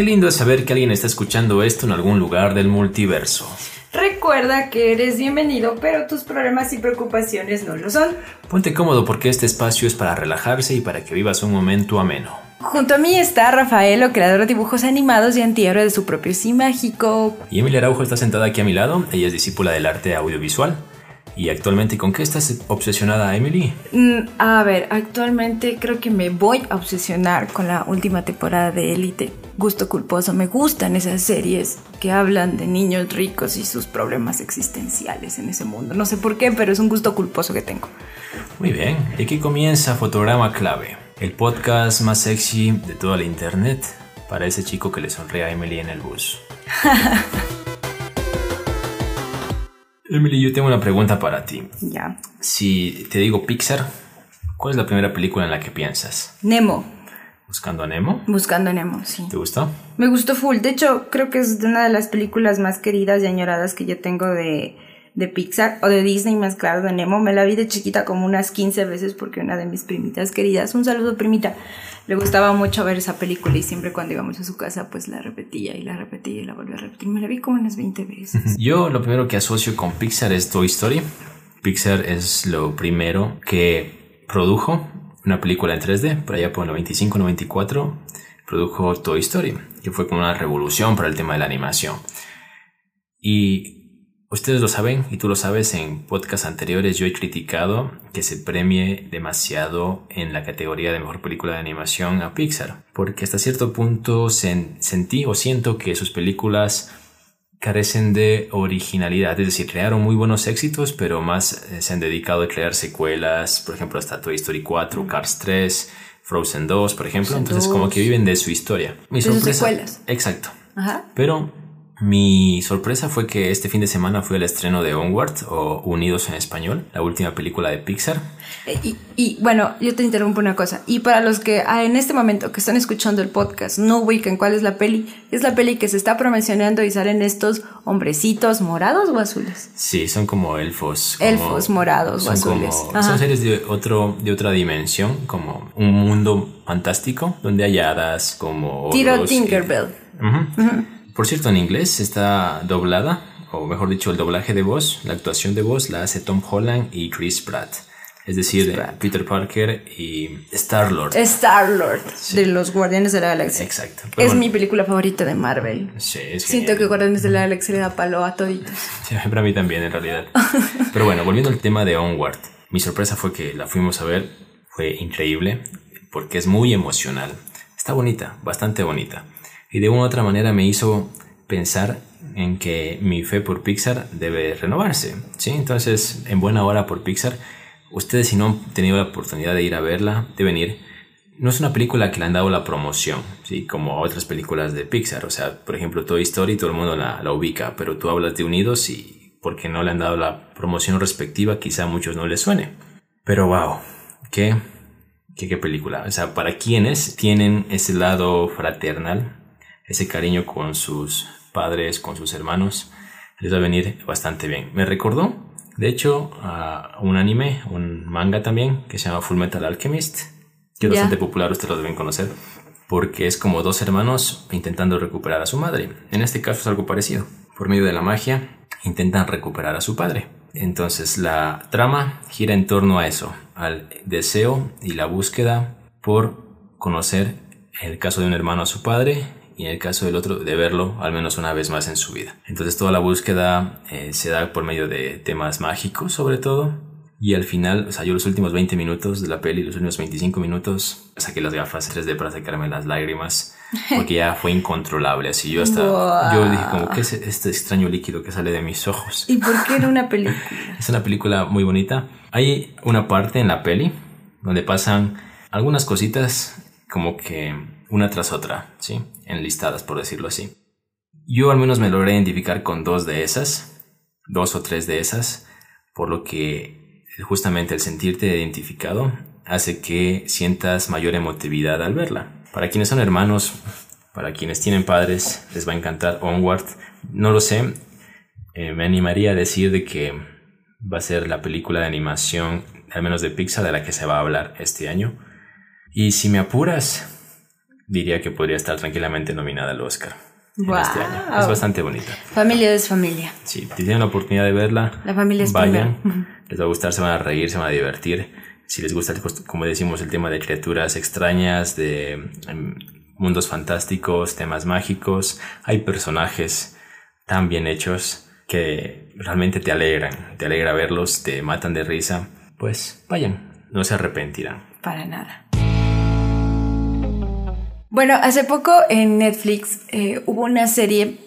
Qué lindo es saber que alguien está escuchando esto en algún lugar del multiverso. Recuerda que eres bienvenido, pero tus problemas y preocupaciones no lo son. Ponte cómodo porque este espacio es para relajarse y para que vivas un momento ameno. Junto a mí está Rafaelo, creador de dibujos animados y antihéroe de su propio sí mágico. Y Emilia Araujo está sentada aquí a mi lado. Ella es discípula del arte audiovisual. ¿Y actualmente con qué estás obsesionada, Emily? Mm, a ver, actualmente creo que me voy a obsesionar con la última temporada de Elite. Gusto culposo, me gustan esas series que hablan de niños ricos y sus problemas existenciales en ese mundo. No sé por qué, pero es un gusto culposo que tengo. Muy bien, y aquí comienza Fotograma Clave, el podcast más sexy de toda la internet para ese chico que le sonríe a Emily en el bus. Emily, yo tengo una pregunta para ti. Ya. Si te digo Pixar, ¿cuál es la primera película en la que piensas? Nemo. ¿Buscando a Nemo? Buscando a Nemo, sí. ¿Te gustó? Me gustó full. De hecho, creo que es una de las películas más queridas y añoradas que yo tengo de, de Pixar o de Disney, más claro, de Nemo. Me la vi de chiquita como unas 15 veces porque una de mis primitas queridas, un saludo primita, le gustaba mucho ver esa película y siempre cuando íbamos a su casa pues la repetía y la repetía y la volvía a repetir. Me la vi como unas 20 veces. Yo lo primero que asocio con Pixar es Toy Story. Pixar es lo primero que produjo una película en 3D, por allá por el 95-94, produjo Toy Story, que fue como una revolución para el tema de la animación. Y Ustedes lo saben y tú lo sabes, en podcasts anteriores yo he criticado que se premie demasiado en la categoría de mejor película de animación a Pixar, porque hasta cierto punto sentí o siento que sus películas carecen de originalidad, es decir, crearon muy buenos éxitos, pero más eh, se han dedicado a crear secuelas, por ejemplo, hasta Toy Story 4, Cars 3, Frozen 2, por ejemplo, entonces como que viven de su historia. Mi sorpresa, secuelas. Exacto. Pero mi sorpresa fue que este fin de semana fue el estreno de Onward o Unidos en Español, la última película de Pixar. Eh, y, bueno, yo te interrumpo una cosa. Y para los que ah, en este momento que están escuchando el podcast no ubican cuál es la peli, es la peli que se está promocionando y salen estos hombrecitos morados o azules. Sí, son como elfos. elfos morados o azules. son seres de, otro, de otra dimensión, como un mundo fantástico donde hay hadas como... Tiro Tinkerbell. Por cierto, en inglés está doblada, o mejor dicho, el doblaje de voz, la actuación de voz la hace Tom Holland y Chris Pratt. Es decir, Peter Parker y Star-Lord. Star-Lord, de los Guardianes de la Galaxia. Exacto. es mi película favorita de Marvel. Sí, es Siento que Guardianes de la Galaxia le da palo a toditos. Sí, para mí también, en realidad. Pero bueno, volviendo al tema de Onward. Mi sorpresa fue que la fuimos a ver. Fue increíble, porque es muy emocional. Está bonita, bastante bonita y de una u otra manera me hizo pensar en que mi fe por Pixar debe renovarse. ¿sí? Entonces, en buena hora por Pixar, ustedes si no han tenido la oportunidad de ir a verla, deben ir. No es una película que le han dado la promoción, ¿sí? como otras películas de Pixar. O sea, por ejemplo, Toy Story, todo el mundo la, la ubica, pero tú hablas de Unidos y porque no le han dado la promoción respectiva, quizá a muchos no les suene. Pero wow, qué, qué, qué película. O sea, para quienes tienen ese lado fraternal, ese cariño con sus padres, con sus hermanos, les va a venir bastante bien. Me recordó, de hecho, a un anime, un manga también, que se llama Full Metal Alchemist, que es bastante popular, ustedes lo deben conocer, porque es como dos hermanos intentando recuperar a su madre. En este caso es algo parecido. Por medio de la magia, intentan recuperar a su padre. Entonces la trama gira en torno a eso, al deseo y la búsqueda por conocer el caso de un hermano a su padre y en el caso del otro de verlo al menos una vez más en su vida. Entonces toda la búsqueda eh, se da por medio de temas mágicos sobre todo y al final, o sea, yo los últimos 20 minutos de la peli, los últimos 25 minutos, saqué las gafas 3D para sacarme las lágrimas porque ya fue incontrolable. Así yo hasta, yo dije como, ¿qué es este extraño líquido que sale de mis ojos? ¿Y por qué era una película? es una película muy bonita. Hay una parte en la peli donde pasan algunas cositas como que una tras otra, ¿sí? Enlistadas, por decirlo así. Yo al menos me logré identificar con dos de esas, dos o tres de esas, por lo que justamente el sentirte identificado hace que sientas mayor emotividad al verla. Para quienes son hermanos, para quienes tienen padres, les va a encantar Onward. No lo sé, eh, me animaría a decir de que va a ser la película de animación, al menos de Pixar, de la que se va a hablar este año. Y si me apuras, diría que podría estar tranquilamente nominada al Oscar en Wow. este año. Es bastante bonita. Familia es familia. Sí, si tienen la oportunidad de verla, La familia es vayan. primero. Les va a gustar, se van a reír, se van a divertir. Si les gusta, pues, como decimos, el tema de criaturas extrañas, de em, mundos fantásticos, temas mágicos, hay personajes tan bien hechos que realmente te alegran, te alegra verlos, te matan de risa. Pues vayan, no se arrepentirán. Para nada. Bueno, hace poco en Netflix eh, hubo una serie,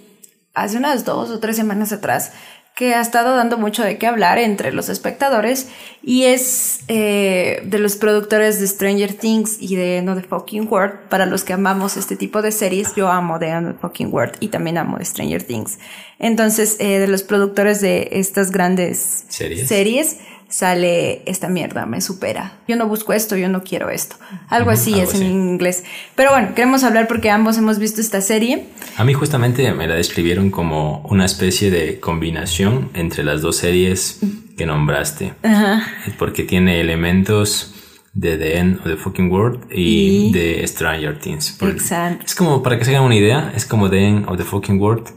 hace unas dos o tres semanas atrás, que ha estado dando mucho de qué hablar entre los espectadores y es eh, de los productores de Stranger Things y de No the Fucking World. Para los que amamos este tipo de series, yo amo de No the Fucking World y también amo de Stranger Things. Entonces, eh, de los productores de estas grandes ¿Series? series sale esta mierda, me supera. Yo no busco esto, yo no quiero esto. Algo así algo es en inglés. Pero bueno, queremos hablar porque ambos hemos visto esta serie. A mí justamente me la describieron como una especie de combinación entre las dos series que nombraste. Ajá. Porque tiene elementos de The End of the Fucking World y, Y- de Stranger Things. Exacto. Es como, para que se hagan una idea, es como The End of the Fucking World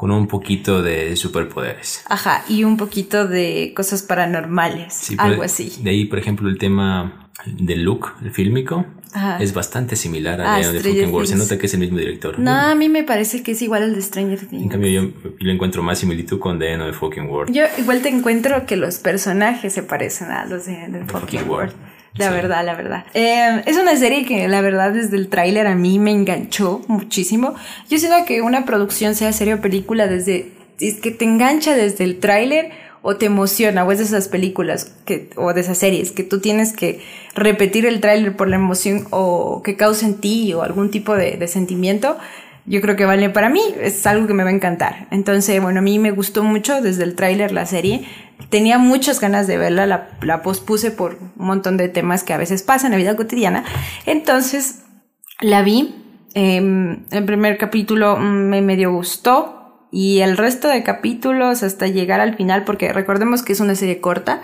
con un poquito de superpoderes. Ajá, y un poquito de cosas paranormales, Sí, por- algo así. De ahí, por ejemplo, el tema del look, el fílmico, Ajá. es bastante similar a Ah, Stranger Fucking World. Se nota que es el mismo director. No, a mí me parece que es igual al de Stranger Things. En cambio, yo, lo encuentro más similitud con The End of the Fucking World. Yo igual te encuentro que los personajes se parecen a los de The Fucking Fucking World. World. La Sí. verdad, la verdad. Eh, es una serie que la verdad desde el tráiler a mí me enganchó muchísimo. Yo siento que una producción, sea serie o película, desde es que te engancha desde el tráiler o te emociona, o es de esas películas que, o de esas series que tú tienes que repetir el tráiler por la emoción o que cause en ti o algún tipo de, de sentimiento. Yo creo que vale para mí, es algo que me va a encantar. Entonces, bueno, a mí me gustó mucho desde el tráiler la serie. Tenía muchas ganas de verla, la, pospuse por un montón de temas que a veces pasan en la vida cotidiana. Entonces, la vi. em, el primer capítulo me medio gustó. Y el resto de capítulos hasta llegar al final, porque recordemos que es una serie corta,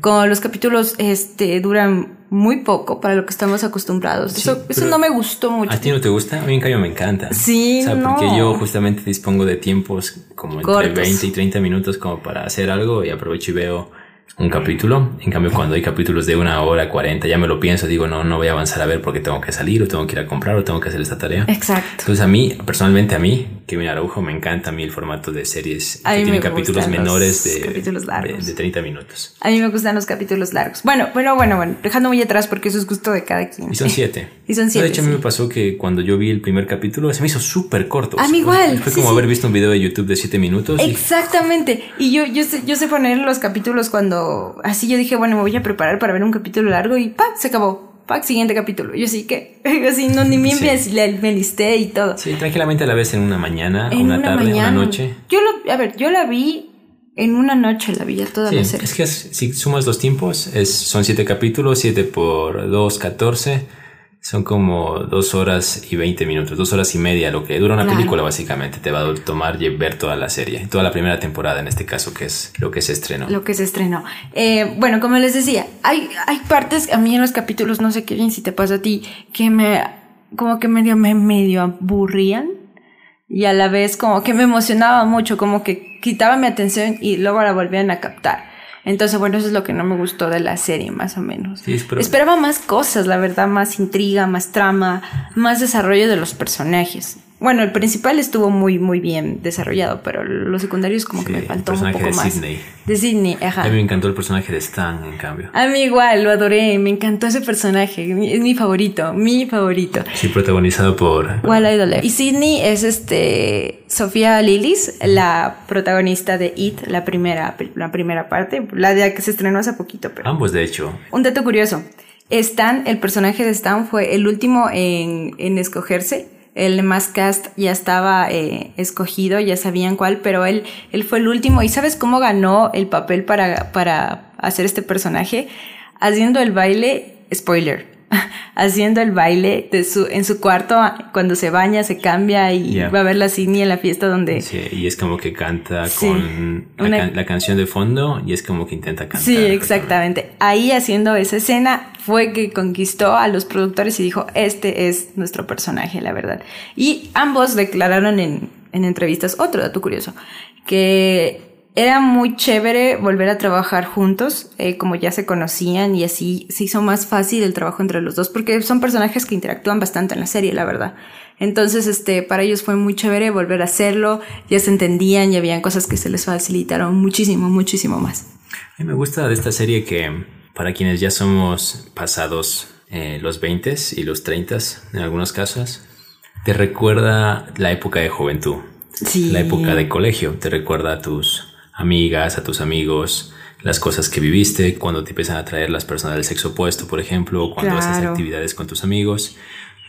como los capítulos este, duran muy poco para lo que estamos acostumbrados. Sí, eso eso no me gustó mucho. ¿A ti no te gusta? A mí en cambio me encanta. Sí, O sea, porque no. yo justamente dispongo de tiempos como entre Cortos. 20 y 30 minutos como para hacer algo y aprovecho y veo un capítulo. En cambio, cuando hay capítulos de una hora, 40, ya me lo pienso, digo, no, no voy a avanzar a ver porque tengo que salir o tengo que ir a comprar o tengo que hacer esta tarea. Exacto. Entonces a mí, personalmente a mí, Kevin Araujo, me encanta a mí el formato de series A que tienen capítulos menores de, capítulos largos. de, de 30 minutos. A mí me gustan los capítulos largos. Bueno, bueno, bueno, bueno, dejando muy atrás porque eso es gusto de cada quien. Y son siete. Y son No, siete, De hecho, a mí me pasó que cuando yo vi el primer capítulo, se me hizo súper corto. A mí igual, Fue sí, como sí. haber visto un video de YouTube de siete minutos. y- Exactamente. Y yo, yo, sé, yo sé poner los capítulos cuando así yo dije, bueno, me voy a preparar para ver un capítulo largo y ¡pa! se acabó. ¡Pa! Siguiente capítulo. Yo sí que, así no, ni me, Sí. me, me listé y todo. Sí, tranquilamente la vez en una mañana, En una, tarde, mañana. una noche. Yo lo, a ver, yo la vi en una noche, la vi ya toda Sí, la serie. es que es- si sumas los tiempos, es, son siete capítulos, siete por dos, catorce. Son como dos horas y veinte minutos, dos horas y media, lo que dura una Claro. película básicamente. Te va a tomar y ver toda la serie, toda la primera temporada en este caso, que es lo que se estrenó. Lo que se estrenó. Eh, bueno, como les decía, hay, hay partes a mí en los capítulos, no sé qué bien si te pasa a ti, que me, como que medio, me medio aburrían y a la vez como que me emocionaba mucho, como que quitaba mi atención y luego la volvían a captar. Entonces, bueno, eso es lo que no me gustó de la serie, más o menos. Sí, Esperaba más cosas, la verdad, más intriga, más trama, más desarrollo de los personajes. Bueno, el principal estuvo muy, muy bien desarrollado, pero los secundarios como que me faltó un personaje poco de más. Sydney. De Sydney, ajá. A mí me encantó el personaje de Stan, en cambio. A mí igual, lo adoré, me encantó ese personaje, es mi favorito, mi favorito. Sí, protagonizado por... Well, I don't know. Y Sydney es este Sofía Lillis, la protagonista de It, la primera, la primera parte, la de que se estrenó hace poquito, pero. Ambos, de hecho. Un dato curioso. Stan, el personaje de Stan fue el último en, en escogerse. El más cast ya estaba eh, escogido, ya sabían cuál, pero él, él fue el último. ¿Y sabes cómo ganó el papel para, para hacer este personaje? Haciendo el baile, spoiler, haciendo el baile de su, en su cuarto cuando se baña, se cambia y Yeah. va a ver la Sidney en la fiesta donde... Sí, y es como que canta Sí, con la, una- can- la canción de fondo y es como que intenta cantar. Sí, exactamente. Ahí haciendo esa escena fue que conquistó a los productores y dijo, este es nuestro personaje, la verdad. Y ambos declararon en, en entrevistas, otro dato curioso, que era muy chévere volver a trabajar juntos, eh, como ya se conocían y así se hizo más fácil el trabajo entre los dos, porque son personajes que interactúan bastante en la serie, la verdad. Entonces, este, para ellos fue muy chévere volver a hacerlo, ya se entendían y habían cosas que se les facilitaron muchísimo, muchísimo más. A mí me gusta de esta serie que para quienes ya somos pasados eh, los 20 y los 30 en algunos casos, te recuerda la época de juventud, Sí. la época de colegio, te recuerda a tus amigas, a tus amigos, las cosas que viviste, cuando te empiezan a traer las personas del sexo opuesto, por ejemplo, o cuando haces actividades con tus amigos,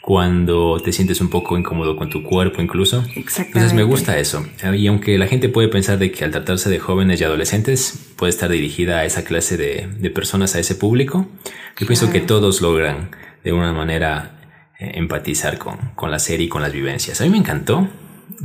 cuando te sientes un poco incómodo con tu cuerpo incluso. Exactamente. Entonces me gusta eso. Y aunque la gente puede pensar de que al tratarse de jóvenes y adolescentes puede estar dirigida a esa clase de, de personas, a ese público, yo pienso que todos logran de una manera eh, empatizar con, con la serie y con las vivencias. A mí me encantó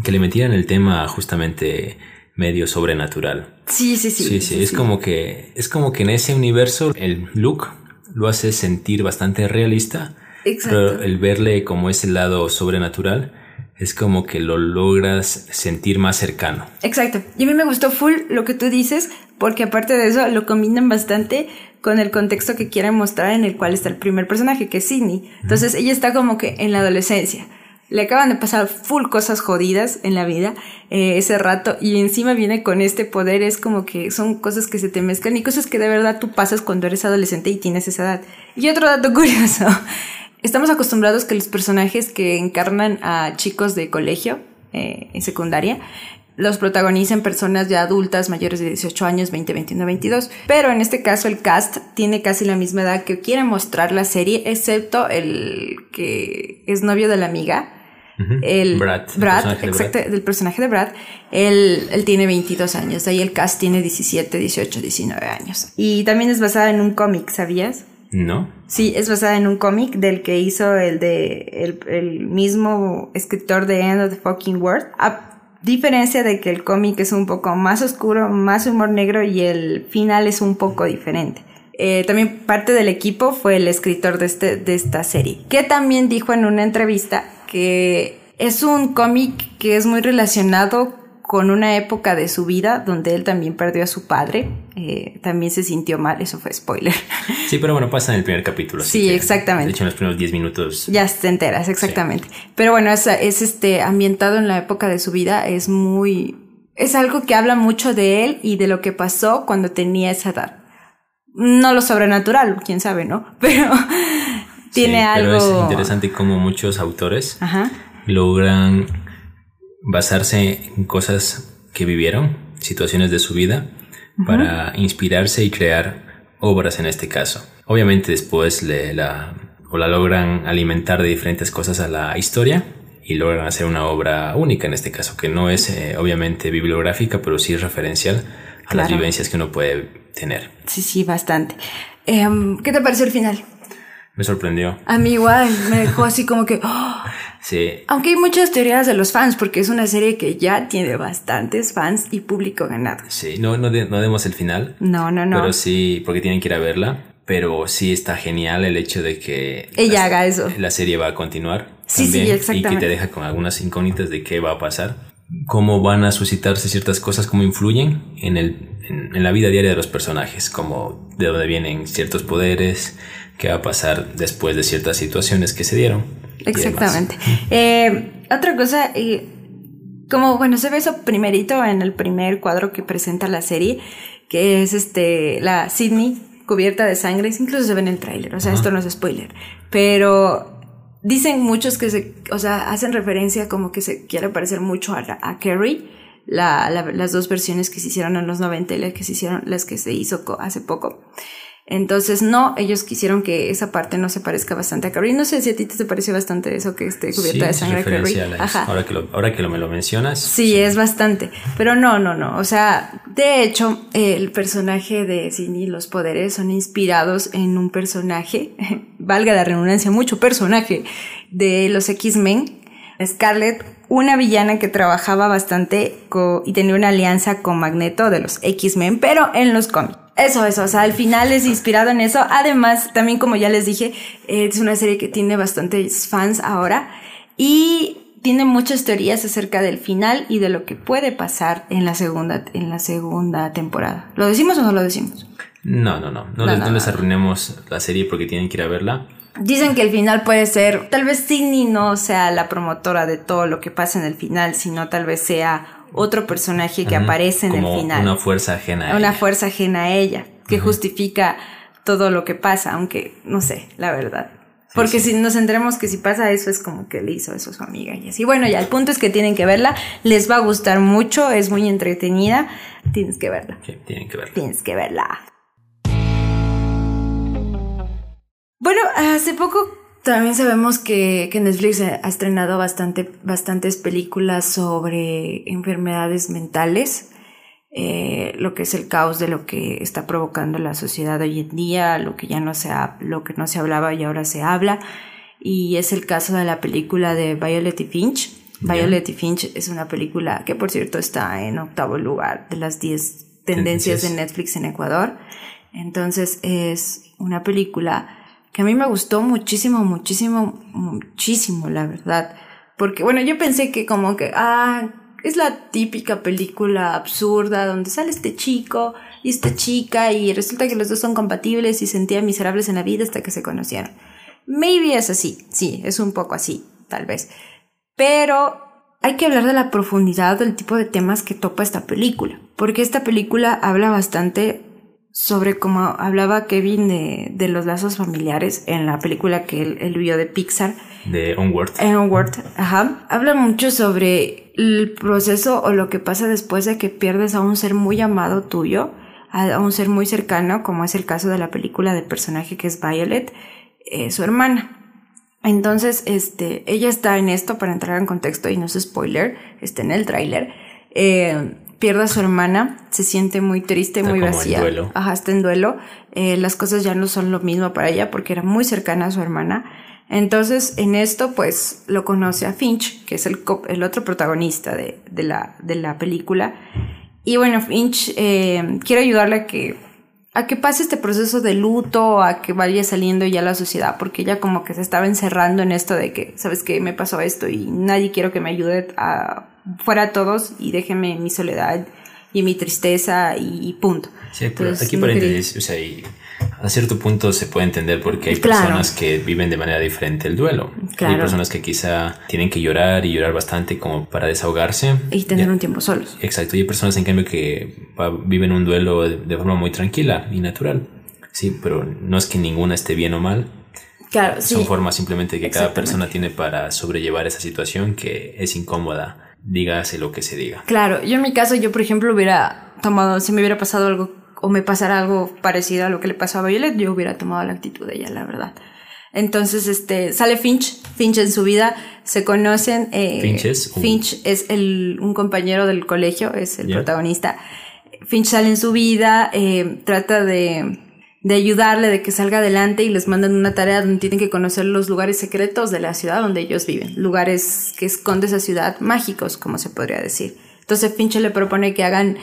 que le metieran el tema justamente medio sobrenatural. Sí, sí, sí. Sí, sí, es como que es como que en ese universo el look lo hace sentir bastante realista, Exacto. pero el verle como ese lado sobrenatural es como que lo logras sentir más cercano. Exacto. Y a mí me gustó full lo que tú dices, porque aparte de eso lo combinan bastante con el contexto que quieren mostrar en el cual está el primer personaje, que es Sidney. Entonces ella está como que en la adolescencia. Le acaban de pasar full cosas jodidas en la vida eh, ese rato y encima viene con este poder. Es como que son cosas que se te mezclan y cosas que de verdad tú pasas cuando eres adolescente y tienes esa edad. Y otro dato curioso. Estamos acostumbrados que los personajes que encarnan a chicos de colegio, eh, en secundaria, los protagonizan personas ya adultas mayores de 18 años, 20, 21, 22. Pero en este caso el cast tiene casi la misma edad que quiere mostrar la serie, excepto el que es novio de la amiga. El Brad, el Brad, de exacto, Brad. del personaje de Brad, él, él tiene 22 años, de ahí el cast tiene 17, 18, 19 años. Y también es basada en un cómic, ¿sabías? ¿No? Sí, es basada en un cómic del que hizo el de el, el mismo escritor de End of the Fucking World. A diferencia de que el cómic es un poco más oscuro, más humor negro y el final es un poco diferente. Eh, también parte del equipo fue el escritor de, este, de esta serie, que también dijo en una entrevista que es un cómic que es muy relacionado con una época de su vida donde él también perdió a su padre, eh, también se sintió mal, eso fue spoiler. Sí, pero bueno, pasa en el primer capítulo. así Sí, que, exactamente. De hecho, en los primeros 10 minutos. Ya te enteras, exactamente. Pero bueno, es, es este ambientado en la época de su vida, es muy... Es algo que habla mucho de él y de lo que pasó cuando tenía esa edad. No lo sobrenatural, quién sabe, ¿no? Pero tiene Sí, algo... Pero es interesante cómo muchos autores Ajá. logran basarse en cosas que vivieron, situaciones de su vida, para inspirarse y crear obras en este caso. Obviamente después le, la, o la logran alimentar de diferentes cosas a la historia y logran hacer una obra única en este caso, que no es eh, obviamente bibliográfica, pero sí es referencial a las vivencias que uno puede tener. Sí, sí, bastante. Em, ¿Qué te pareció el final? Me sorprendió. A mí igual, me dejó así como que... ¡oh! Sí, Aunque hay muchas teorías de los fans, porque es una serie que ya tiene bastantes fans y público ganado. sí, no, no, de- no demos el final, No, no, no. Pero sí, porque tienen que ir a verla. Pero sí está genial el hecho de que Ella la, haga eso. La serie va a continuar. Sí, sí, también, Y que exactamente. te deja con algunas incógnitas de qué va a pasar. Cómo van a suscitarse ciertas cosas, cómo influyen en, el, en, en la vida diaria de los personajes. Como de dónde vienen ciertos poderes, qué va a pasar después de ciertas situaciones que se dieron. Exactamente. Eh, otra cosa, eh, como bueno, se ve eso primerito en el primer cuadro que presenta la serie, que es este la Sydney cubierta de sangre, incluso se ve en el tráiler, o sea, esto no es spoiler, pero dicen muchos que se, o sea, hacen referencia como que se quiere parecer mucho a, la- a Carrie, la, la- las dos versiones que se hicieron en los 90 y las que se hicieron, las que se hizo hace poco. Entonces, no, ellos quisieron que esa parte no se parezca bastante a Carrie. No sé si a ti te parece bastante eso que esté cubierta de sangre Carrie. Ahora que, lo, ahora que lo, me lo mencionas. Sí, es bastante. Pero no, no, no. O sea, de hecho, el personaje de Cindy y los poderes son inspirados en un personaje, valga la redundancia, mucho personaje de los X-Men. Scarlett, una villana que trabajaba bastante y tenía una alianza con Magneto de los X-Men, pero en los cómics. Eso, eso, o sea, al final es inspirado en eso. Además, también como ya les dije, es una serie que tiene bastantes fans ahora y tiene muchas teorías acerca del final y de lo que puede pasar en la segunda, en la segunda temporada. ¿Lo decimos o no lo decimos? No, no, no. No, les, arruinemos la serie porque tienen que ir a verla. Dicen que el final puede ser, tal vez Sidney no sea la promotora de todo lo que pasa en el final, sino tal vez sea otro personaje que aparece en el final. Una fuerza ajena a una fuerza ajena a ella, que justifica todo lo que pasa, aunque no sé, la verdad. Porque si nos centremos que si pasa eso es como que le hizo eso a su amiga y así. Bueno, ya el punto es que tienen que verla, les va a gustar mucho, es muy entretenida, tienes que verla. Sí, tienen que verla. Tienes que verla. Bueno, hace poco también sabemos que, Netflix ha estrenado bastante, bastantes películas sobre enfermedades mentales, eh, lo que es el caos de lo que está provocando la sociedad hoy en día, lo que ya no se, lo que no se hablaba y ahora se habla. Y es el caso de la película de Violet y Finch. Violet y Finch es una película que, por cierto, está en octavo lugar de las 10 tendencias de Netflix en Ecuador. Entonces es una película que a mí me gustó muchísimo, muchísimo, muchísimo, la verdad. Porque, bueno, yo pensé que como que, ah, es la típica película absurda donde sale este chico y esta chica y resulta que los dos son compatibles y sentían miserables en la vida hasta que se conocieron. Maybe es así, sí, es un poco así, tal vez. Pero hay que hablar de la profundidad del tipo de temas que topa esta película, porque esta película habla bastante sobre cómo hablaba Kevin de, de, los lazos familiares en la película que él, vio de Pixar. De Onward. Onward, ajá. Habla mucho sobre el proceso o lo que pasa después de que pierdes a un ser muy amado tuyo, a, un ser muy cercano, como es el caso de la película del personaje que es Violet, eh, su hermana. Entonces, este, ella está en esto, para entrar en contexto y no es spoiler, está en el tráiler. Eh, pierde a su hermana, se siente muy triste, muy vacía. En duelo. Ajá, está en duelo. Eh, las cosas ya no son lo mismo para ella porque era muy cercana a su hermana. Entonces, en esto, pues, lo conoce a Finch, que es el, el otro protagonista de, de, la, de la película. Y bueno, Finch eh, quiere ayudarle a que, a que pase este proceso de luto, a que vaya saliendo ya la sociedad, porque ella como que se estaba encerrando en esto de que, ¿sabes qué? Me pasó esto y nadie quiero que me ayude a fuera todos y déjenme mi soledad y mi tristeza y, punto. Sí, pero aquí paréntesis, o sea, a cierto punto se puede entender porque hay personas que viven de manera diferente el duelo. Hay personas que quizá tienen que llorar y llorar bastante como para desahogarse. Y tener un tiempo solos. Exacto, y hay personas en cambio que viven un duelo de forma muy tranquila y natural. Sí, pero no es que ninguna esté bien o mal. Claro, Son formas simplemente que cada persona tiene para sobrellevar esa situación que es incómoda dígase lo que se diga. Claro, yo en mi caso, yo por ejemplo hubiera tomado, si me hubiera pasado algo o me pasara algo parecido a lo que le pasó a Violet, yo hubiera tomado la actitud de ella, la verdad. Entonces, este, sale Finch, Finch en su vida, se conocen. Eh, Finch es, Finch es el, un compañero del colegio, es el protagonista. Finch sale en su vida, eh, trata de de ayudarle, de que salga adelante y les mandan una tarea donde tienen que conocer los lugares secretos de la ciudad donde ellos viven, lugares que esconde esa ciudad mágicos, como se podría decir. Entonces Finch le propone que hagan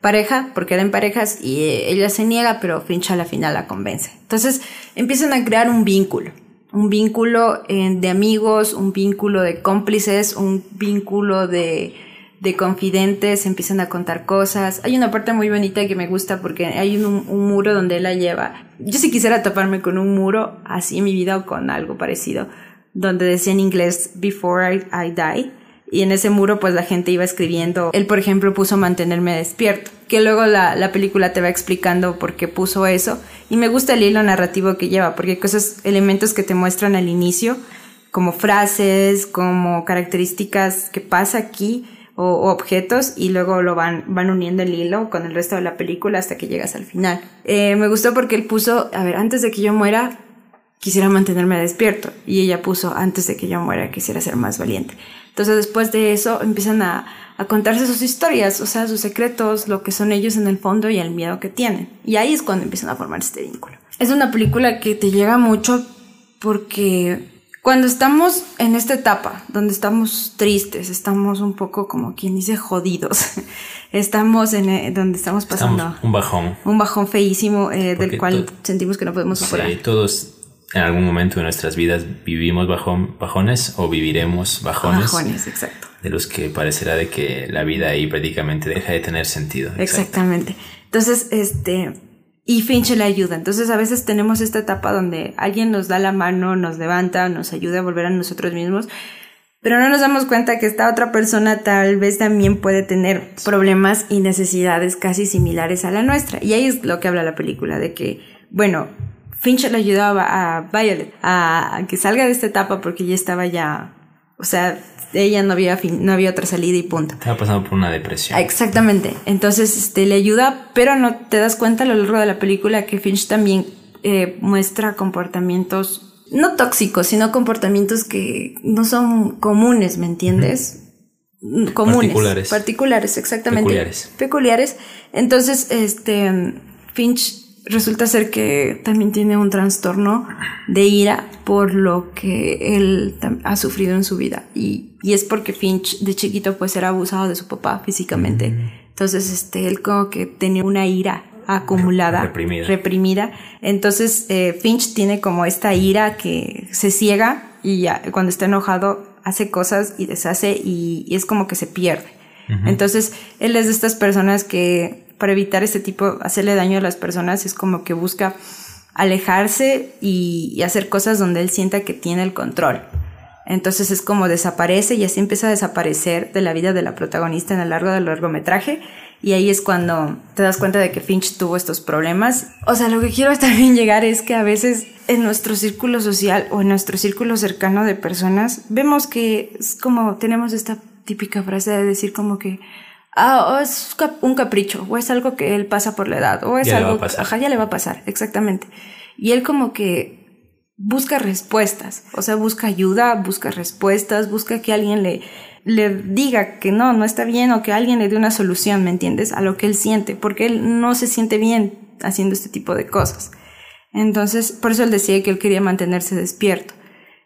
pareja, porque eran parejas, y eh, ella se niega, pero Finch a la final la convence. Entonces empiezan a crear un vínculo, un vínculo eh, de amigos, un vínculo de cómplices, un vínculo de de confidentes, empiezan a contar cosas. Hay una parte muy bonita que me gusta porque hay un, muro donde él la lleva. Yo si quisiera toparme con un muro así en mi vida o con algo parecido, donde decía en inglés Before I, Die. Y en ese muro pues la gente iba escribiendo. Él por ejemplo puso mantenerme despierto. Que luego la, la película te va explicando por qué puso eso. Y me gusta el hilo narrativo que lleva, porque hay cosas, elementos que te muestran al inicio, como frases, como características que pasa aquí o, objetos y luego lo van, van uniendo el hilo con el resto de la película hasta que llegas al final. Eh, me gustó porque él puso, a ver, antes de que yo muera, quisiera mantenerme despierto. Y ella puso, antes de que yo muera, quisiera ser más valiente. Entonces después de eso empiezan a, a contarse sus historias, o sea, sus secretos, lo que son ellos en el fondo y el miedo que tienen. Y ahí es cuando empiezan a formar este vínculo. Es una película que te llega mucho porque cuando estamos en esta etapa, donde estamos tristes, estamos un poco como quien dice jodidos, estamos en eh, donde estamos pasando un bajón. Un bajón feísimo eh, del cual sentimos que no podemos superar. Sí, todos en algún momento de nuestras vidas vivimos bajón, bajones o viviremos bajones. Bajones, exacto. De los que parecerá de que la vida ahí prácticamente deja de tener sentido. Exactamente. Entonces, este, y Finch le ayuda. Entonces a veces tenemos esta etapa donde alguien nos da la mano, nos levanta, nos ayuda a volver a nosotros mismos, pero no nos damos cuenta que esta otra persona tal vez también puede tener problemas y necesidades casi similares a la nuestra. Y ahí es lo que habla la película, de que, bueno, Finch le ayudaba a Violet a que salga de esta etapa porque ya estaba ya, o sea, ella no había, no había otra salida y punto. Estaba pasando por una depresión. Exactamente. Entonces este, le ayuda, pero no te das cuenta a lo largo de la película que Finch también eh, muestra comportamientos, no tóxicos, sino comportamientos que no son comunes, ¿me entiendes? Comunes. Particulares. Particulares, exactamente. Peculiares. Peculiares. Entonces, este, Finch resulta ser que también tiene un trastorno de ira por lo que él ha sufrido en su vida. Y, y es porque Finch de chiquito pues era abusado de su papá físicamente. Mm. Entonces, este, él como que tenía una ira acumulada, reprimida. reprimida. Entonces, eh, Finch tiene como esta ira que se ciega y ya, cuando está enojado hace cosas y deshace y, y es como que se pierde. Entonces, él es de estas personas que para evitar este tipo, hacerle daño a las personas, es como que busca alejarse y, hacer cosas donde él sienta que tiene el control. Entonces es como desaparece y así empieza a desaparecer de la vida de la protagonista en el largo del largometraje. Y ahí es cuando te das cuenta de que Finch tuvo estos problemas. O sea, lo que quiero también llegar es que a veces en nuestro círculo social o en nuestro círculo cercano de personas vemos que es como tenemos esta típica frase de decir como que ah, o es un capricho, o es algo que él pasa por la edad, o es algo, ajá, ya le va a pasar, exactamente. Y él como que busca respuestas, o sea, busca ayuda, busca respuestas, busca que alguien le, le diga que no, no está bien, o que alguien le dé una solución, ¿me entiendes? A lo que él siente, porque él no se siente bien haciendo este tipo de cosas. Entonces, por eso él decía que él quería mantenerse despierto.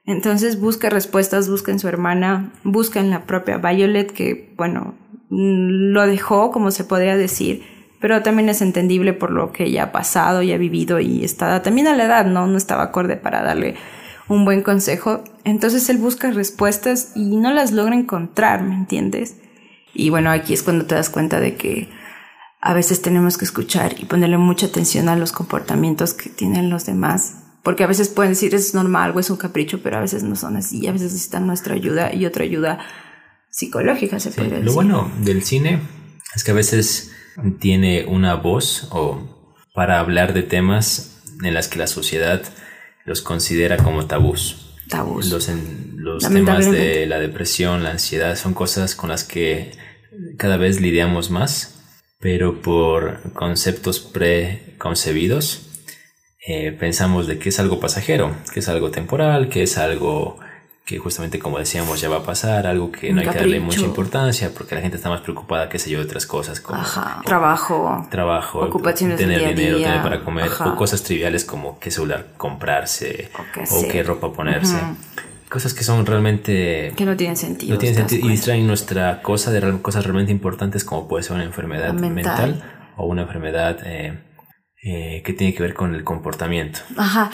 Entonces busca respuestas, busca en su hermana, busca en la propia Violet, que bueno, lo dejó, como se podría decir, pero también es entendible por lo que ella ha pasado y ha vivido y está también a la edad, ¿no? No estaba acorde para darle un buen consejo. Entonces él busca respuestas y no las logra encontrar, ¿me entiendes? Y bueno, aquí es cuando te das cuenta de que a veces tenemos que escuchar y ponerle mucha atención a los comportamientos que tienen los demás. Porque a veces pueden decir es normal o es un capricho, pero a veces no son así. A veces necesitan nuestra ayuda y otra ayuda psicológica, se puede decir. Lo bueno del cine es que a veces tiene una voz o para hablar de temas en las que la sociedad los considera como tabús. Tabús. Los, los temas de la depresión, la ansiedad, son cosas con las que cada vez lidiamos más, pero por conceptos preconcebidos eh, pensamos de que es algo pasajero, que es algo temporal, que es algo que justamente como decíamos ya va a pasar, algo que no hay que darle mucha importancia porque la gente está más preocupada, qué sé yo, de otras cosas como trabajo, trabajo, ocupaciones tener dinero, tener para comer, o cosas triviales como qué celular comprarse o qué, ropa ponerse. Cosas que son realmente... Que no tienen sentido. No tienen sentido y distraen nuestra cosa de cosas realmente importantes como puede ser una enfermedad mental, o una enfermedad eh, eh, que tiene que ver con el comportamiento. Ajá.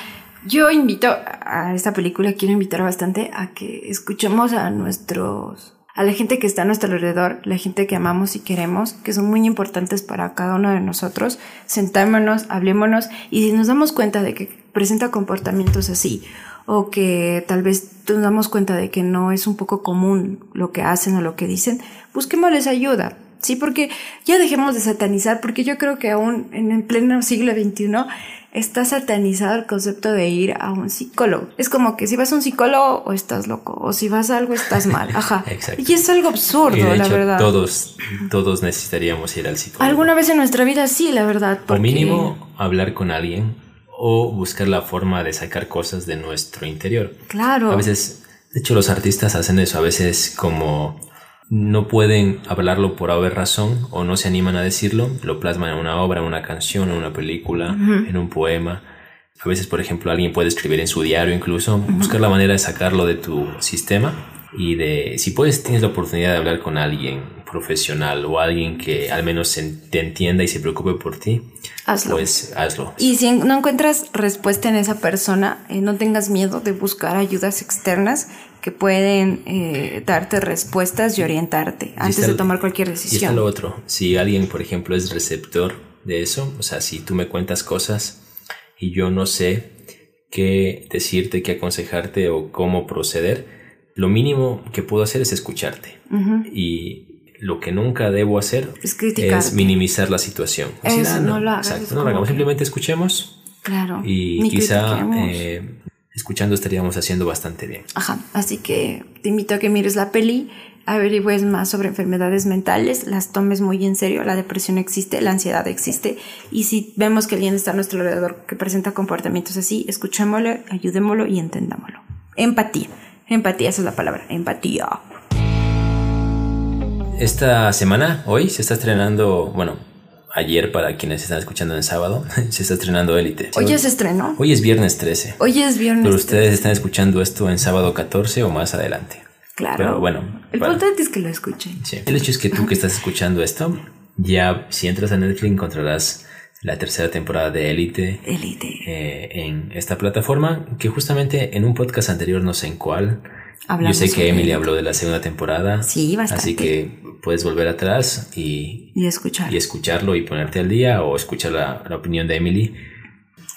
Yo invito a esta película, quiero invitar bastante a que escuchemos a nuestros, a la gente que está a nuestro alrededor, la gente que amamos y queremos, que son muy importantes para cada uno de nosotros. Sentémonos, hablémonos y si nos damos cuenta de que presenta comportamientos así o que tal vez nos damos cuenta de que no es un poco común lo que hacen o lo que dicen, busquémosles ayuda. Sí, porque ya dejemos de satanizar, porque yo creo que aún en el pleno siglo XXI está satanizado el concepto de ir a un psicólogo. Es como que si vas a un psicólogo o estás loco, o si vas a algo estás mal. Ajá. Exacto. Y es algo absurdo, Y de la hecho, verdad. todos, todos necesitaríamos ir al psicólogo. Alguna vez en nuestra vida sí, la verdad. O porque- mínimo hablar con alguien o buscar la forma de sacar cosas de nuestro interior. Claro. A veces, de hecho, los artistas hacen eso. A veces como no pueden hablarlo por haber razón o no se animan a decirlo, lo plasman en una obra, en una canción, en una película, en un poema. A veces, por ejemplo, alguien puede escribir en su diario incluso, buscar la manera de sacarlo de tu sistema y de, si puedes, tienes la oportunidad de hablar con alguien profesional o alguien que al menos se- te entienda y se preocupe por ti, Hazlo. pues hazlo. Y si no encuentras respuesta en esa persona, eh, no tengas miedo de buscar ayudas externas que pueden eh, darte respuestas y orientarte Y antes está de tomar cualquier Y está decisión. lo otro, si alguien, por ejemplo, es receptor de eso, o sea, si tú me cuentas cosas y yo no sé qué decirte, qué aconsejarte o cómo proceder, lo mínimo que puedo hacer es escucharte. Y lo que nunca debo hacer Es es minimizar la situación. Eso, "Ah, no lo hagas, Exacto, no lo hagamos, que- simplemente escuchemos Claro. y Ni quizá eh, escuchando estaríamos haciendo bastante bien. Ajá, así que te invito a que mires la peli, averigües más sobre enfermedades mentales, las tomes muy en serio, la depresión existe, la ansiedad existe, y si vemos que alguien está a nuestro alrededor que presenta comportamientos así, escuchémoslo, ayudémoslo y entendámoslo. Empatía, empatía, esa es la palabra, empatía. Esta semana, hoy, se está estrenando, bueno, ayer para quienes están escuchando en sábado, se está estrenando Élite. Hoy ya se estrenó, Hoy es viernes 13, hoy es viernes. pero ustedes están escuchando esto en sábado 14 o más adelante. Claro. Pero bueno, El para- punto es que lo escuchen. sí. el hecho es que tú que estás escuchando esto, ya si entras a Netflix encontrarás la tercera temporada de Élite Elite. eh, en esta plataforma, que justamente en un podcast anterior, no sé en cuál, Hablamos yo sé que Emily habló de la segunda temporada. Sí, bastante. Así que puedes volver atrás y, Y escuchar. y escucharlo y ponerte al día o escuchar la, la opinión de Emily.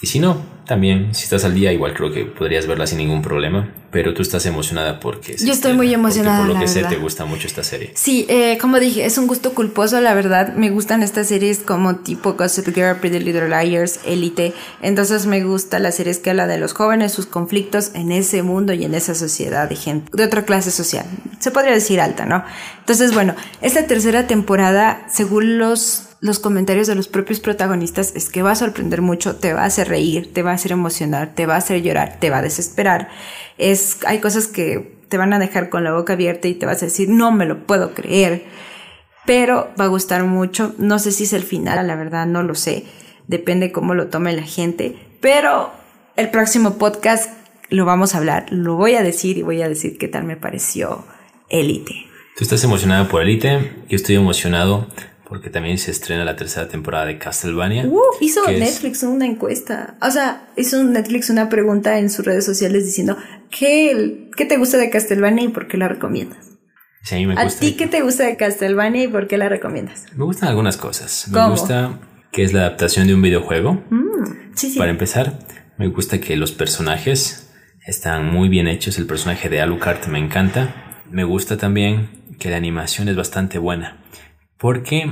Y si no, también, si estás al día, igual creo que podrías verla sin ningún problema. Pero tú estás emocionada porque... Yo estoy muy emocionada, Por lo la que sé, te gusta mucho esta serie. Sí, eh, como dije, es un gusto culposo, la verdad. Me gustan estas series como tipo Gossip Girl, Pretty Little Liars, Elite. Entonces me gusta las series que hablan de los jóvenes, sus conflictos en ese mundo y en esa sociedad de gente de otra clase social. Se podría decir alta, ¿no? Entonces, bueno, esta tercera temporada, según los los comentarios de los propios protagonistas es que va a sorprender mucho, te va a hacer reír, te va a hacer emocionar, te va a hacer llorar, te va a desesperar. Es, hay cosas que te van a dejar con la boca abierta y te vas a decir, no me lo puedo creer. Pero va a gustar mucho. No sé si es el final, la verdad no lo sé. Depende cómo lo tome la gente. Pero el próximo podcast lo vamos a hablar, lo voy a decir y voy a decir qué tal me pareció Elite. Tú estás emocionada por Elite, yo estoy emocionado porque también se estrena la tercera temporada de Castlevania. Uh, hizo es- Netflix una encuesta. O sea, hizo Netflix una pregunta en sus redes sociales diciendo ¿qué, qué te gusta de Castlevania y por qué la recomiendas? Sí, a mí me ¿A gusta. ti qué te gusta de Castlevania y por qué la recomiendas? Me gustan algunas cosas. Me gusta que es la adaptación de un videojuego. Mm, sí, sí. Para empezar, me gusta que los personajes están muy bien hechos. El personaje de Alucard me encanta. Me gusta también que la animación es bastante buena. Porque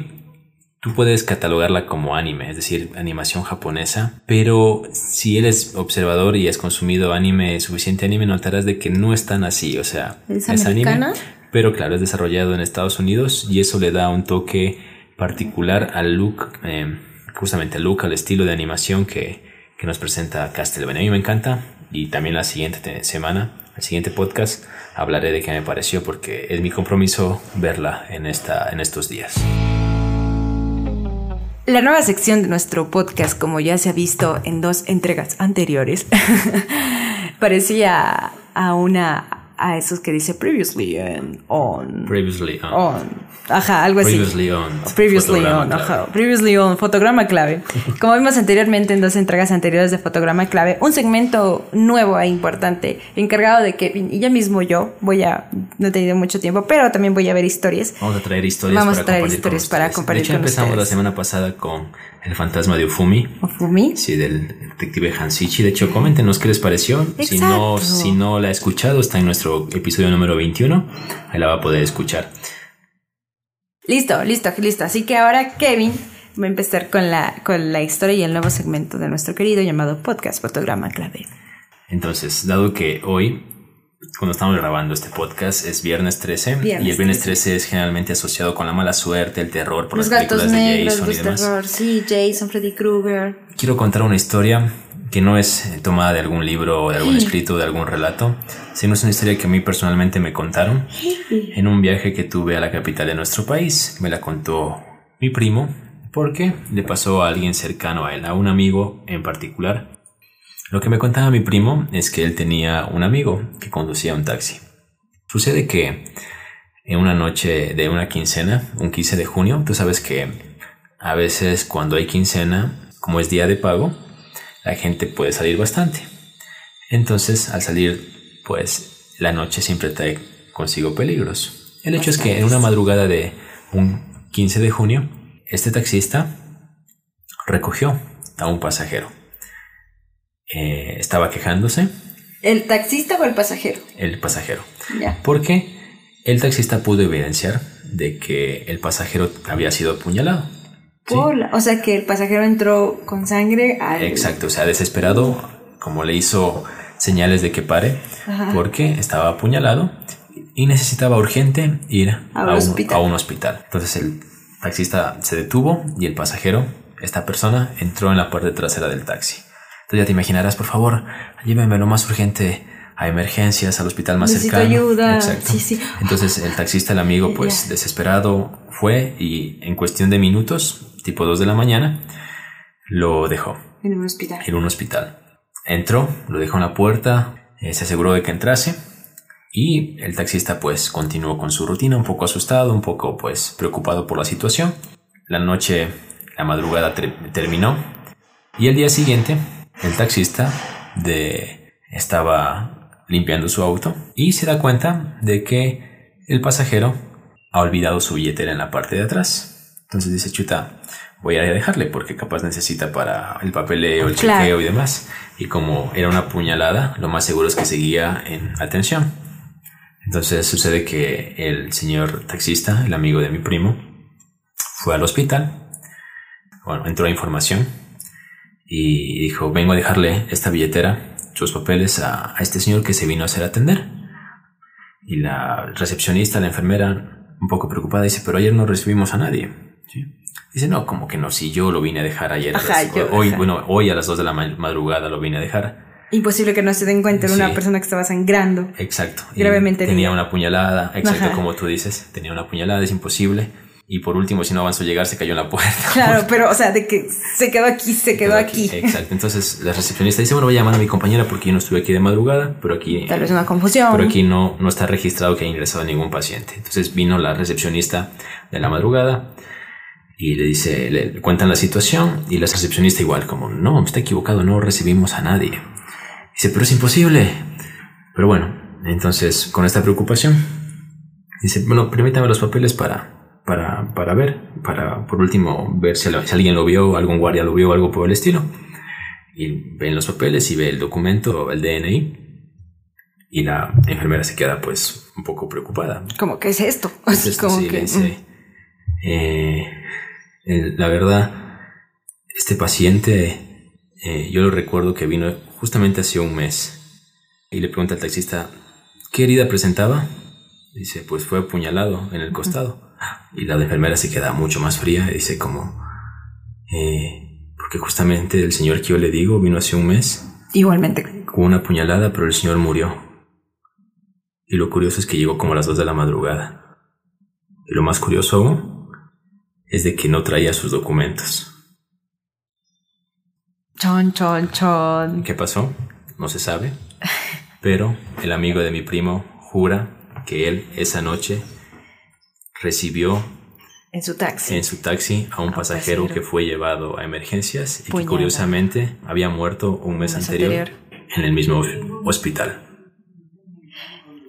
tú puedes catalogarla como anime, es decir, animación japonesa. Pero si eres observador y has consumido anime, suficiente anime, notarás de que no es tan así. O sea, ¿Es anime. Pero claro, es desarrollado en Estados Unidos y eso le da un toque particular al look, eh, justamente al look, al estilo de animación que, que nos presenta Castlevania. A mí me encanta y también la siguiente te- semana, el siguiente podcast, hablaré de qué me pareció porque es mi compromiso verla en, esta, en estos días. La nueva sección de nuestro podcast, como ya se ha visto en dos entregas anteriores, parecía a una a esos que dice previously on Previously on. on ajá algo así Previously on. previously Fotograma on clave. ajá previously on fotograma clave como vimos anteriormente en dos entregas anteriores de fotograma clave un segmento nuevo e importante encargado de Kevin y ya mismo yo voy a no he tenido mucho tiempo pero también voy a ver historias Vamos a traer historias Vamos para a traer compartir con historias para compartir De hecho, con empezamos la ustedes. semana pasada con El fantasma de Ufumi. Ofumi Sí, del detective Hansichi. De hecho, coméntenos qué les pareció. Si no, Exacto. si no la ha escuchado, está en nuestro episodio número 21. Ahí la va a poder escuchar. Listo, listo, listo. Así que ahora Kevin va a empezar con la, con la historia y el nuevo segmento de nuestro querido llamado Podcast Fotograma Clave. Entonces, dado que hoy, cuando estamos grabando este podcast, es viernes 13, Viernes y el viernes 13. 13 es generalmente asociado con la mala suerte, el terror, por Los las gatos películas de negros, Jason y demás. terror, sí, Jason, Freddy Krueger. Quiero contar una historia que no es eh, tomada de algún libro o de algún escrito, de algún relato, sino es una historia que a mí personalmente me contaron en un viaje que tuve a la capital de nuestro país. Me la contó mi primo porque le pasó a alguien cercano a él, a un amigo en particular. Lo que me contaba mi primo es que él tenía un amigo que conducía un taxi. Sucede que en una noche de una quincena, un 15 de junio, tú sabes que a veces cuando hay quincena, como es día de pago, la gente puede salir bastante. Entonces, al salir, pues la noche siempre trae consigo peligros. El hecho es que en una madrugada de un 15 de junio, este taxista recogió a un pasajero. Eh, estaba quejándose ¿El taxista o el pasajero? el pasajero, Ya. porque el taxista pudo evidenciar de que el pasajero había sido apuñalado. ¿Sí? Por la- o sea que el pasajero entró con sangre al. Exacto, o sea, desesperado, como le hizo señales de que pare, Ajá. porque estaba apuñalado y necesitaba urgente ir A a, un a un hospital. Entonces el taxista se detuvo y el pasajero, esta persona, entró en la parte trasera del taxi. Entonces ya te imaginarás, por favor, llévenme lo más urgente a emergencias, al hospital más Necesito cercano. ayuda. Exacto. Sí, sí. Entonces el taxista, el amigo, pues Ya. desesperado fue y en cuestión de minutos, tipo 2 de la mañana, lo dejó En un hospital. en un hospital. Entró, lo dejó en la puerta, eh, se aseguró de que entrase y el taxista pues continuó con su rutina, un poco asustado, un poco pues preocupado por la situación. La noche, la madrugada ter- terminó y el día siguiente el taxista de, estaba limpiando su auto y se da cuenta de que el pasajero ha olvidado su billetera en la parte de atrás. Entonces dice, chuta, voy a dejarle porque capaz necesita para el papeleo, el Claro. chequeo y demás. Y como era una puñalada, lo más seguro es que seguía en atención. Entonces sucede que el señor taxista, el amigo de mi primo, fue al hospital. Bueno, entró a información y dijo, vengo a dejarle esta billetera, sus papeles a, a este señor que se vino a hacer atender. Y la recepcionista, la enfermera, un poco preocupada, dice, pero ayer no recibimos a nadie. ¿Sí? Dice, no, como que no, si yo lo vine a dejar ayer. a Ajá, las- yo- hoy, ajá. bueno, hoy a las 2 de la ma- madrugada lo vine a dejar. Imposible que no se den cuenta, era una Sí. persona que estaba sangrando. Exacto. Gravemente Tenía una puñalada, exacto Ajá. como tú dices, tenía una puñalada, es imposible. Y por último, si no avanzó a llegar, se cayó en la puerta. Claro, pero, o sea, de que se quedó aquí, se quedó aquí. Exacto. Entonces la recepcionista dice, bueno, voy a llamar a mi compañera porque yo no estuve aquí de madrugada, pero aquí, Tal vez una confusión. pero aquí no, no está registrado que haya ingresado ningún paciente. Entonces vino la recepcionista de la madrugada y le dice, le cuentan la situación y la recepcionista igual, como, no, está equivocado, no recibimos a nadie. Dice, pero es imposible. Pero bueno, entonces con esta preocupación, dice, bueno, permítame los papeles para, para, para ver, para por último ver si, si alguien lo vio, algún guardia lo vio, algo por el estilo. Y ven los papeles y ve el documento, el DNI. Y la enfermera se queda pues un poco preocupada. Como, ¿qué es esto? Así Entonces, como sí, que. le dice, eh, la verdad, este paciente, eh, yo lo recuerdo que vino justamente hace un mes y le pregunta al taxista, ¿qué herida presentaba? Dice, pues fue apuñalado en el costado. Y la enfermera se queda mucho más fría y dice como, eh, porque justamente el señor que yo le digo vino hace un mes Igualmente. con una puñalada, pero el señor murió. Y lo curioso es que llegó como a las 2 de la madrugada. Y lo más curioso aún es de que no traía sus documentos. Chon, chon, chon. ¿Qué pasó? No se sabe. Pero el amigo de mi primo jura que él esa noche recibió En su taxi. en su taxi a un pasajero pasajero. que fue llevado a emergencias y que curiosamente había muerto un mes, Un mes anterior, anterior. en el mismo hospital.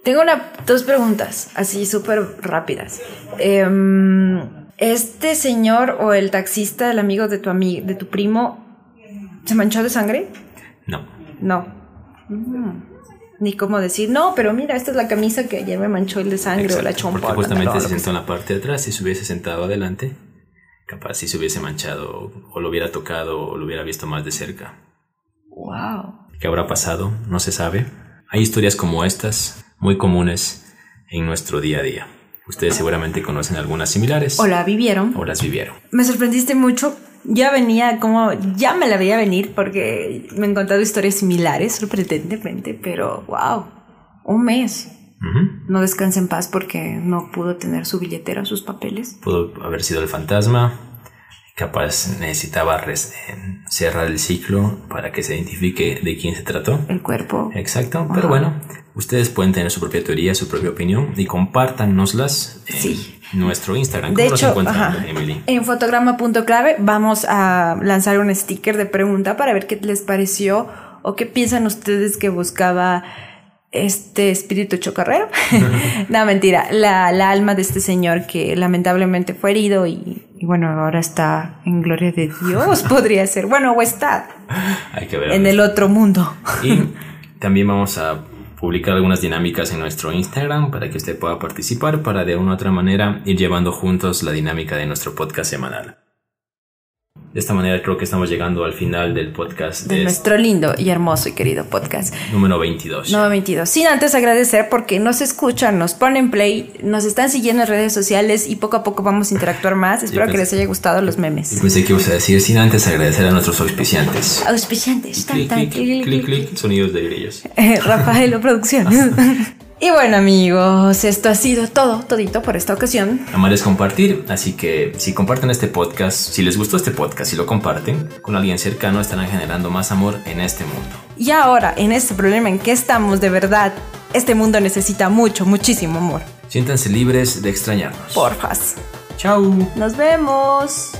Tengo una, dos preguntas, así súper rápidas. Em, ¿Este señor o el taxista, el amigo de tu, ami- de tu primo, se manchó de sangre? No, No. Mm. Ni cómo decir, no, pero mira, esta es la camisa que ayer me manchó el de sangre o la chompa. Porque justamente se sentó en la parte de atrás. Si se hubiese sentado adelante, capaz si se hubiese manchado o lo hubiera tocado o lo hubiera visto más de cerca. Wow. ¿Qué habrá pasado? No se sabe. Hay historias como estas, muy comunes en nuestro día a día. Ustedes seguramente conocen algunas similares. O la vivieron. O las vivieron. Me sorprendiste mucho. Ya venía como, ya me la veía venir porque me han contado historias similares, sorprendentemente, pero wow, un mes. No descansa en paz porque no pudo tener su billetera, sus papeles. Pudo haber sido el fantasma, capaz necesitaba cerrar el ciclo para que se identifique de quién se trató. El cuerpo. Exacto, pero bueno, ustedes pueden tener su propia teoría, su propia opinión y compártanoslas en nuestro Instagram. ¿Cómo de hecho, Emily? en fotograma.clave vamos a lanzar un sticker de pregunta para ver qué les pareció o qué piensan ustedes que buscaba este espíritu chocarrero. no, mentira, la, alma de este señor que lamentablemente fue herido y, bueno, ahora está en gloria de Dios, podría ser. Bueno, o está Hay que ver en el otro mundo. y también vamos a publicar algunas dinámicas en nuestro Instagram para que usted pueda participar para de una u otra manera ir llevando juntos la dinámica de nuestro podcast semanal. De esta manera creo que estamos llegando al final del podcast. De, nuestro lindo y hermoso y querido podcast. Número 22. Número 22. Sin antes agradecer porque nos escuchan, nos ponen play, nos están siguiendo en redes sociales y poco a poco vamos a interactuar más. Espero que les haya gustado los memes. Yo pensé que ibas a decir sin antes agradecer a nuestros auspiciantes. Auspiciantes. Clic, clic, clic, clic, sonidos de grillos. Rafael, producción. Y bueno amigos, esto ha sido todo, todito por esta ocasión. Amar es compartir, así que si comparten este podcast, si les gustó este podcast y lo comparten con alguien cercano, estarán generando más amor en este mundo. Y ahora, en este problema en que estamos, de verdad, este mundo necesita mucho, muchísimo amor. Siéntanse libres de extrañarnos. Porfas. Chao. Nos vemos.